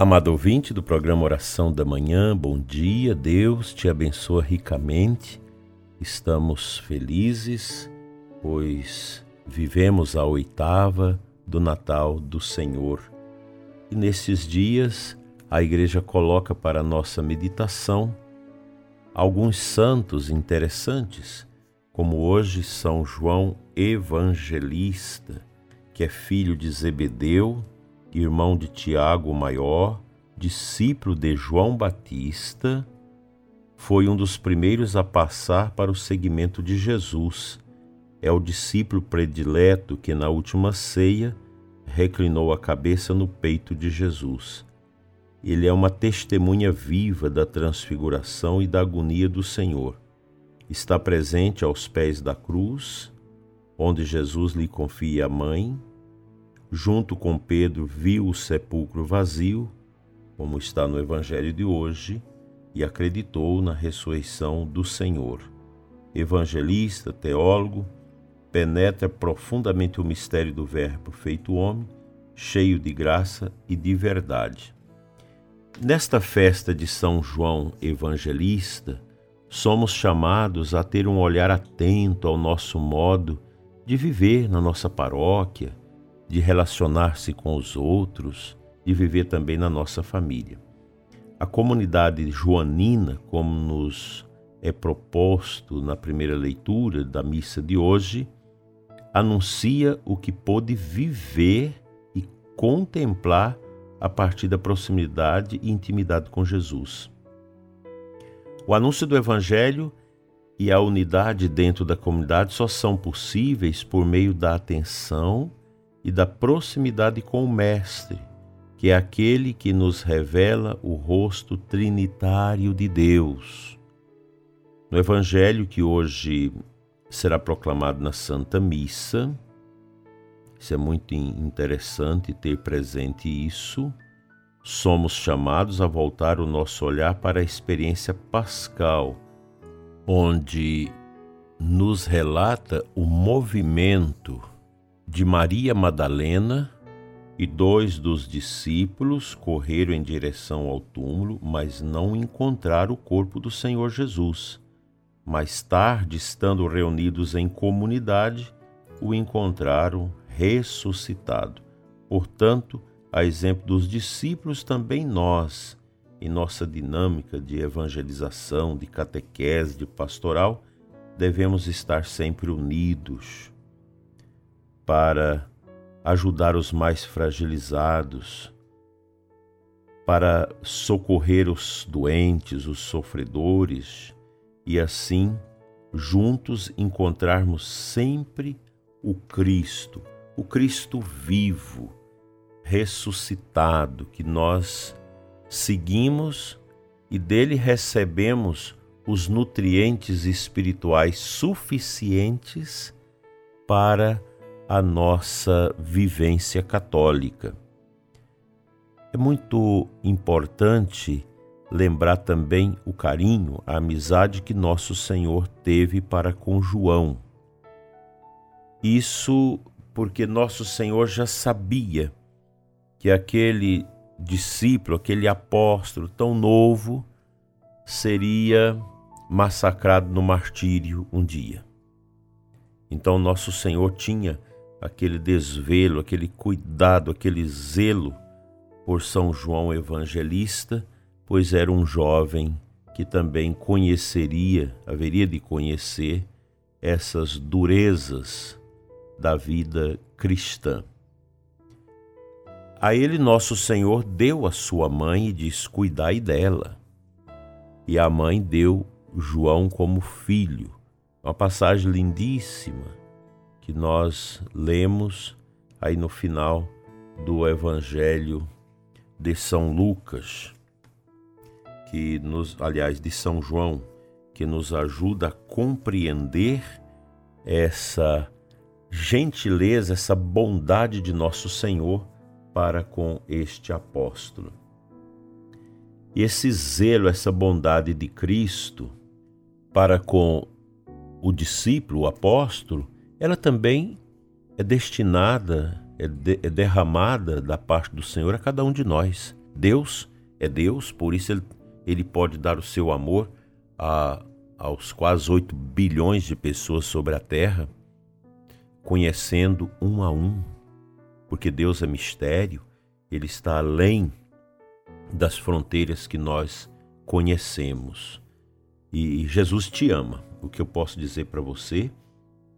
Amado ouvinte do programa Oração da Manhã, bom dia, Deus te abençoa ricamente. Estamos felizes, pois vivemos a oitava do Natal do Senhor. E nesses dias a igreja coloca para nossa meditação alguns santos interessantes, como hoje São João Evangelista, que é filho de Zebedeu, irmão de Tiago Maior, discípulo de João Batista, foi um dos primeiros a passar para o seguimento de Jesus. É o discípulo predileto que, na última ceia, reclinou a cabeça no peito de Jesus. Ele é uma testemunha viva da transfiguração e da agonia do Senhor. Está presente aos pés da cruz, onde Jesus lhe confia a mãe, junto com Pedro, viu o sepulcro vazio, como está no Evangelho de hoje, e acreditou na ressurreição do Senhor. Evangelista, teólogo, penetra profundamente o mistério do Verbo feito homem, cheio de graça e de verdade. Nesta festa de São João Evangelista, somos chamados a ter um olhar atento ao nosso modo de viver na nossa paróquia, de relacionar-se com os outros, de viver também na nossa família. A comunidade joanina, como nos é proposto na primeira leitura da missa de hoje, anuncia o que pôde viver e contemplar a partir da proximidade e intimidade com Jesus. O anúncio do Evangelho e a unidade dentro da comunidade só são possíveis por meio da atenção e da proximidade com o Mestre, que é aquele que nos revela o rosto trinitário de Deus. No Evangelho que hoje será proclamado na Santa Missa, isso é muito interessante ter presente isso. Somos chamados a voltar o nosso olhar para a experiência pascal, onde nos relata o movimento de Maria Madalena e dois dos discípulos correram em direção ao túmulo, mas não encontraram o corpo do Senhor Jesus. Mais tarde, estando reunidos em comunidade, o encontraram ressuscitado. Portanto, a exemplo dos discípulos, também nós, em nossa dinâmica de evangelização, de catequese, de pastoral, devemos estar sempre unidos para ajudar os mais fragilizados, para socorrer os doentes, os sofredores e assim juntos encontrarmos sempre o Cristo, o Cristo vivo, ressuscitado, que nós seguimos e dele recebemos os nutrientes espirituais suficientes para a nossa vivência católica. É muito importante lembrar também o carinho, a amizade que nosso Senhor teve para com João. Isso porque nosso Senhor já sabia que aquele discípulo, aquele apóstolo tão novo, seria massacrado no martírio um dia. Então, nosso Senhor tinha aquele desvelo, aquele cuidado, aquele zelo por São João Evangelista, pois era um jovem que também conheceria, haveria de conhecer essas durezas da vida cristã. A ele nosso Senhor deu a sua mãe e diz: Cuidai dela. E a mãe deu João como filho. Uma passagem lindíssima que nós lemos aí no final do Evangelho de São Lucas, que nos, aliás, de São João, que nos ajuda a compreender essa gentileza, essa bondade de nosso Senhor para com este apóstolo. E esse zelo, essa bondade de Cristo para com o discípulo, o apóstolo, ela também é destinada, é, de, é derramada da parte do Senhor a cada um de nós. Deus é Deus, por isso ele, ele pode dar o seu amor a, aos quase 8 bilhões de pessoas sobre a terra, conhecendo um a um, porque Deus é mistério, ele está além das fronteiras que nós conhecemos. E Jesus te ama. O que eu posso dizer para você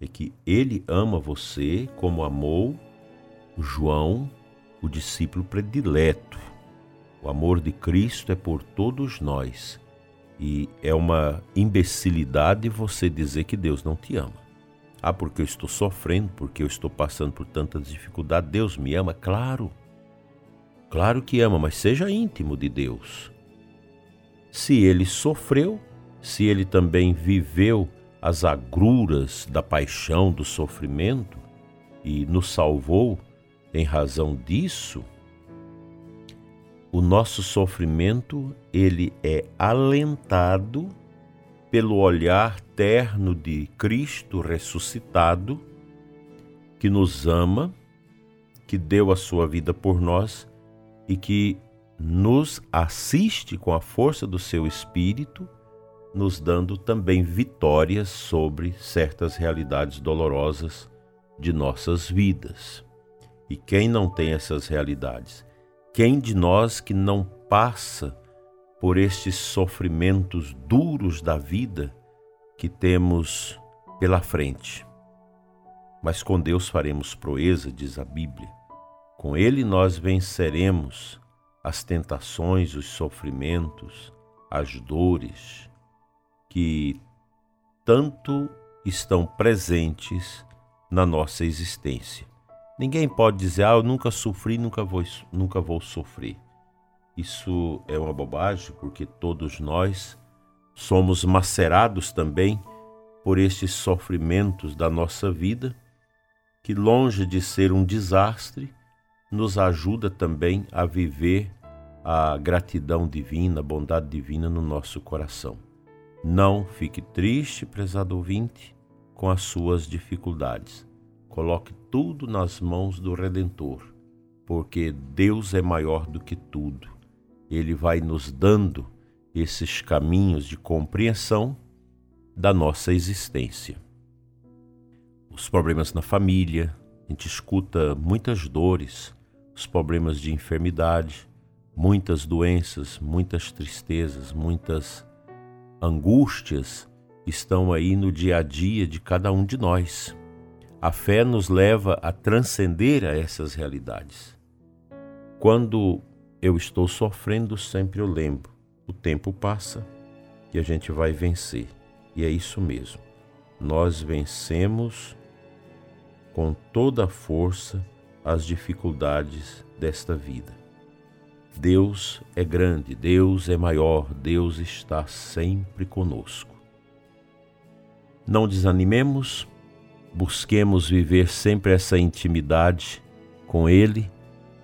é que ele ama você como amou João, o discípulo predileto. O amor de Cristo é por todos nós. E é uma imbecilidade você dizer que Deus não te ama. Ah, porque eu estou sofrendo, porque eu estou passando por tantas dificuldades. Deus me ama? Claro. Claro que ama, mas seja íntimo de Deus. Se ele sofreu, se ele também viveu as agruras da paixão, do sofrimento e nos salvou em razão disso, o nosso sofrimento ele é alentado pelo olhar terno de Cristo ressuscitado, que nos ama, que deu a sua vida por nós e que nos assiste com a força do seu espírito, nos dando também vitórias sobre certas realidades dolorosas de nossas vidas. E quem não tem essas realidades? Quem de nós que não passa por estes sofrimentos duros da vida que temos pela frente? Mas com Deus faremos proeza, diz a Bíblia. Com Ele nós venceremos as tentações, os sofrimentos, as dores que tanto estão presentes na nossa existência. Ninguém pode dizer, ah, eu nunca sofri, nunca vou, nunca vou sofrer. Isso é uma bobagem, porque todos nós somos macerados também por estes sofrimentos da nossa vida, que longe de ser um desastre, nos ajuda também a viver a gratidão divina, a bondade divina no nosso coração. Não fique triste, prezado ouvinte, com as suas dificuldades. Coloque tudo nas mãos do Redentor, porque Deus é maior do que tudo. Ele vai nos dando esses caminhos de compreensão da nossa existência. Os problemas na família, a gente escuta muitas dores, os problemas de enfermidade, muitas doenças, muitas tristezas, muitas angústias estão aí no dia a dia de cada um de nós. A fé nos leva a transcender a essas realidades. Quando eu estou sofrendo, sempre eu lembro: o tempo passa e a gente vai vencer. E é isso mesmo. Nós vencemos com toda a força as dificuldades desta vida. Deus é grande, Deus é maior, Deus está sempre conosco. Não desanimemos busquemos viver sempre essa intimidade com Ele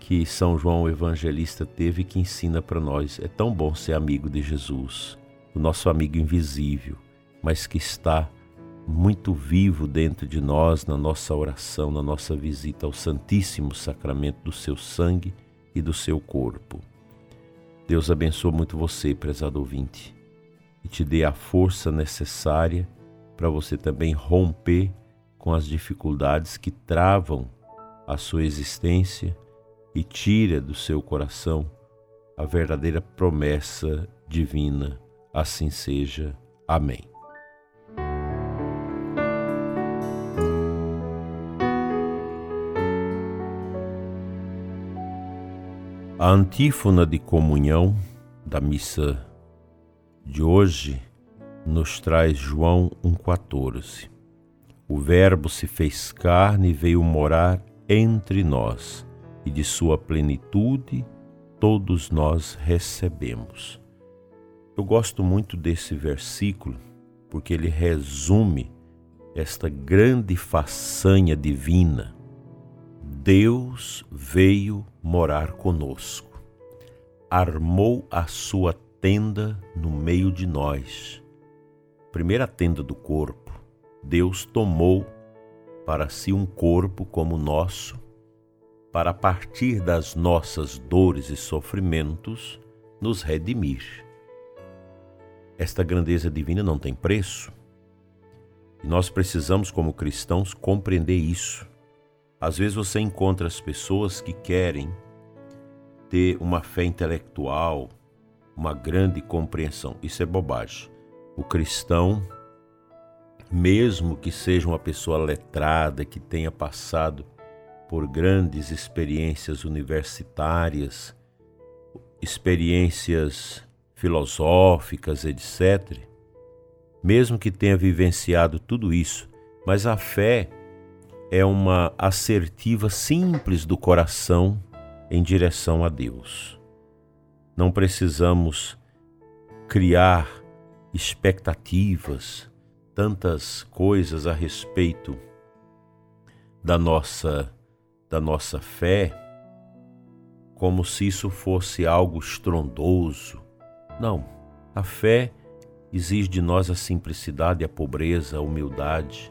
que São João Evangelista teve e que ensina para nós. É tão bom ser amigo de Jesus, o nosso amigo invisível, mas que está muito vivo dentro de nós, na nossa oração, na nossa visita ao Santíssimo Sacramento do seu sangue e do seu corpo. Deus abençoe muito você, prezado ouvinte, e te dê a força necessária para você também romper com as dificuldades que travam a sua existência e tira do seu coração a verdadeira promessa divina. Assim seja. Amém. A antífona de comunhão da missa de hoje nos traz João 1,14. O Verbo se fez carne e veio morar entre nós, e de sua plenitude todos nós recebemos. Eu gosto muito desse versículo porque ele resume esta grande façanha divina. Deus veio morar conosco, armou a sua tenda no meio de nós. Primeira tenda do corpo Deus tomou para si um corpo como o nosso, para, partir das nossas dores e sofrimentos, nos redimir. Esta grandeza divina não tem preço. E nós precisamos, como cristãos, compreender isso. Às vezes você encontra as pessoas que querem ter uma fé intelectual, uma grande compreensão. Isso é bobagem. O cristão, mesmo que seja uma pessoa letrada, que tenha passado por grandes experiências universitárias, experiências filosóficas, etc., mesmo que tenha vivenciado tudo isso, mas a fé é uma assertiva simples do coração em direção a Deus. Não precisamos criar expectativas, tantas coisas a respeito da nossa da nossa fé, como se isso fosse algo estrondoso. Não, a fé exige de nós a simplicidade, a pobreza, a humildade.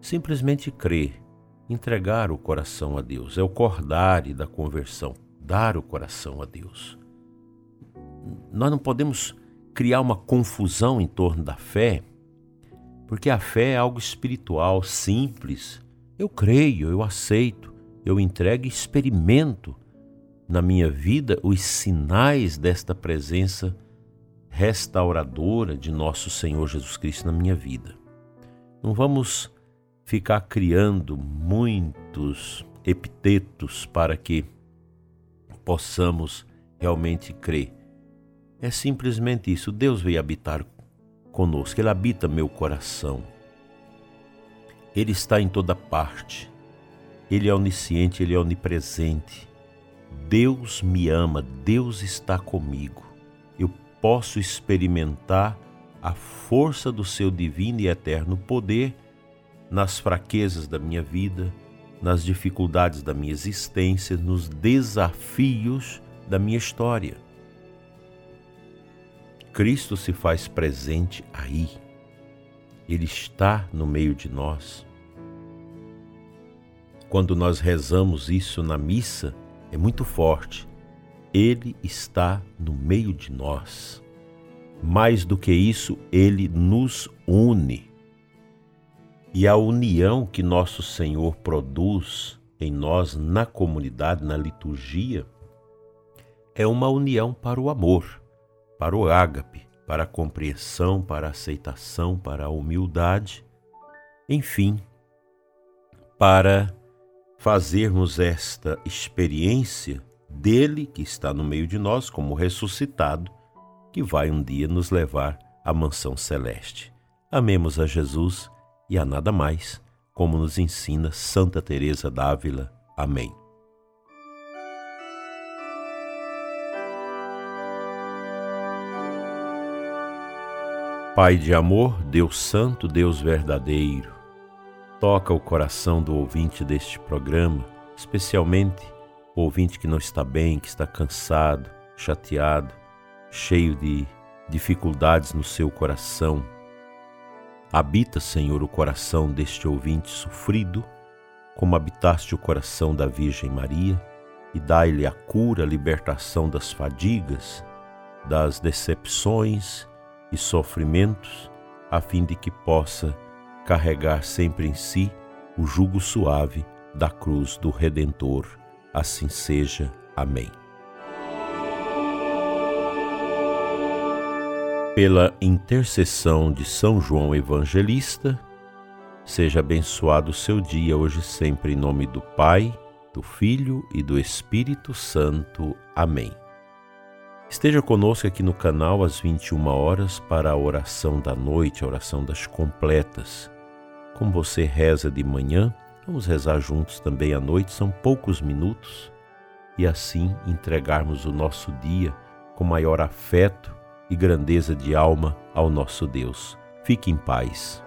Simplesmente crer, entregar o coração a Deus, é o cordare da conversão, dar o coração a Deus. Nós não podemos criar uma confusão em torno da fé, porque a fé é algo espiritual, simples. Eu creio, eu aceito, eu entrego e experimento na minha vida os sinais desta presença restauradora de nosso Senhor Jesus Cristo na minha vida. Não vamos ficar criando muitos epitetos para que possamos realmente crer. É simplesmente isso. Deus veio habitar conosco, Ele habita meu coração. Ele está em toda parte. Ele é onisciente, Ele é onipresente. Deus me ama, Deus está comigo. Eu posso experimentar a força do seu divino e eterno poder nas fraquezas da minha vida, nas dificuldades da minha existência, nos desafios da minha história. Cristo se faz presente aí. Ele está no meio de nós. Quando nós rezamos isso na missa, é muito forte. Ele está no meio de nós. Mais do que isso, ele nos une. E a união que nosso Senhor produz em nós, na comunidade, na liturgia, é uma união para o amor, para o ágape, para a compreensão, para a aceitação, para a humildade, enfim, para fazermos esta experiência dele que está no meio de nós como ressuscitado, que vai um dia nos levar à mansão celeste. Amemos a Jesus e a nada mais, como nos ensina Santa Teresa d'Ávila. Amém. Pai de amor, Deus santo, Deus verdadeiro, toca o coração do ouvinte deste programa, especialmente o ouvinte que não está bem, que está cansado, chateado, cheio de dificuldades no seu coração. Habita, Senhor, o coração deste ouvinte sofrido, como habitaste o coração da Virgem Maria, e dai-lhe a cura, a libertação das fadigas, das decepções e sofrimentos, a fim de que possa carregar sempre em si o jugo suave da cruz do Redentor. Assim seja. Amém. Pela intercessão de São João Evangelista, seja abençoado o seu dia hoje sempre em nome do Pai, do Filho e do Espírito Santo. Amém. Esteja conosco aqui no canal às 21 horas para a oração da noite, a oração das completas. Como você reza de manhã, vamos rezar juntos também à noite, são poucos minutos, e assim entregarmos o nosso dia com maior afeto e grandeza de alma ao nosso Deus. Fique em paz.